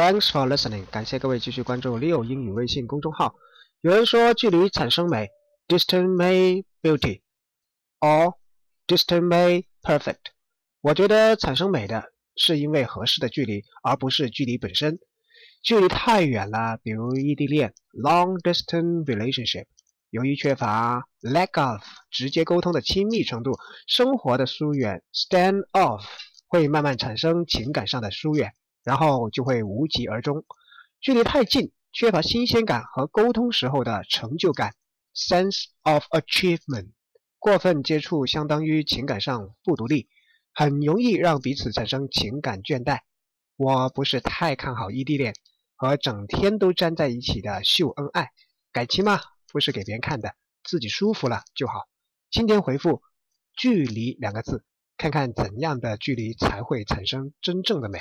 Thanks for listening，感谢各位继续关注 Leo 英语微信公众号。有人说距离产生美，distant may beauty，or distant may perfect。我觉得产生美的是因为合适的距离，而不是距离本身。距离太远了，比如异地恋 （long distance relationship），由于缺乏 lack of 直接沟通的亲密程度，生活的疏远 （stand off） 会慢慢产生情感上的疏远，然后就会无疾而终。距离太近，缺乏新鲜感和沟通时候的成就感 （sense of achievement）。过分接触相当于情感上不独立，很容易让彼此产生情感倦怠。我不是太看好异地恋和整天都粘在一起的秀恩爱。感情嘛，不是给别人看的，自己舒服了就好。今天回复“距离”两个字，看看怎样的距离才会产生真正的美。